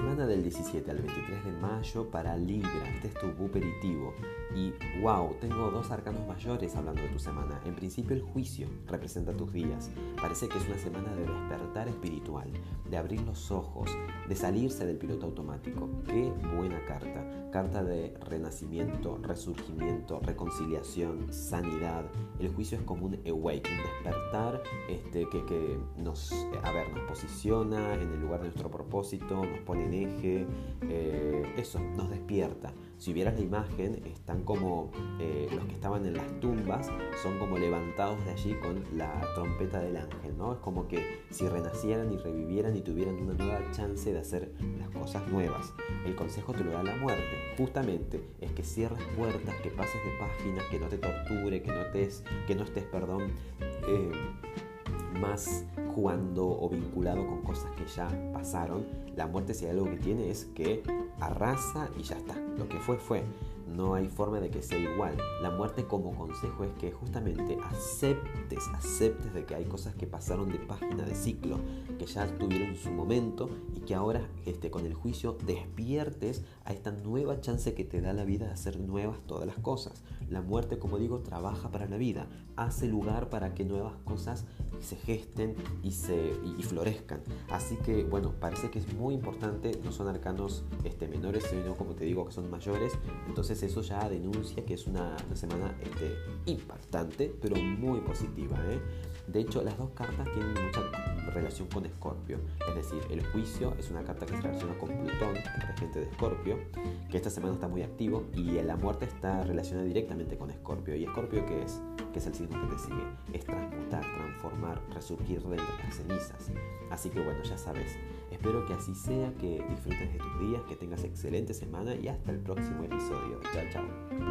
17 al 23 de mayo para Libra. Este es tu buperitivo. Y wow, tengo dos arcanos mayores hablando de tu semana. En principio el juicio representa tus días. Parece que es una semana de despertar espiritual, de abrir los ojos, de salirse del piloto automático. Qué buena carta. Carta de renacimiento, resurgimiento, reconciliación, sanidad. El juicio es como un awake, un despertar este, que, que nos, a ver, nos posiciona en el lugar de nuestro propósito, nos pone en eje, eh, eso, nos despierta. Si vieras la imagen, están como eh, los que estaban en las tumbas, son como levantados de allí con la trompeta del ángel, ¿no? Es como que si renacieran y revivieran y tuvieran una nueva chance de hacer las cosas nuevas. El consejo te lo da la muerte, justamente es que cierres puertas, que pases de páginas, que no te torture, que no, te, que no estés, perdón, eh, más jugando o vinculado con cosas que ya pasaron. La muerte si hay algo que tiene es que arrasa y ya está. Lo que fue fue no hay forma de que sea igual. La muerte como consejo es que justamente aceptes, aceptes de que hay cosas que pasaron de página de ciclo, que ya tuvieron su momento y que ahora este, con el juicio despiertes a esta nueva chance que te da la vida de hacer nuevas todas las cosas. La muerte, como digo, trabaja para la vida, hace lugar para que nuevas cosas se gesten y, se, y, florezcan. Así que, bueno, parece que es muy importante, no son arcanos este, menores, sino como te digo, que son mayores. Entonces eso ya denuncia que es una, semana este, impactante, pero muy positiva. ¿eh? De hecho, las dos cartas tienen mucha relación con Escorpio. Es decir, el juicio es una carta que se relaciona con Plutón, el regente de Escorpio, que esta semana está muy activo, y la muerte está relacionada directamente con Escorpio. ¿Y Escorpio qué es? Que es el signo que te sigue. Es transmutar, transformar, resurgir de las cenizas. Así que bueno, ya sabes. Espero que así sea, que disfrutes de tus días, que tengas excelente semana y hasta el próximo episodio. Chao, chao.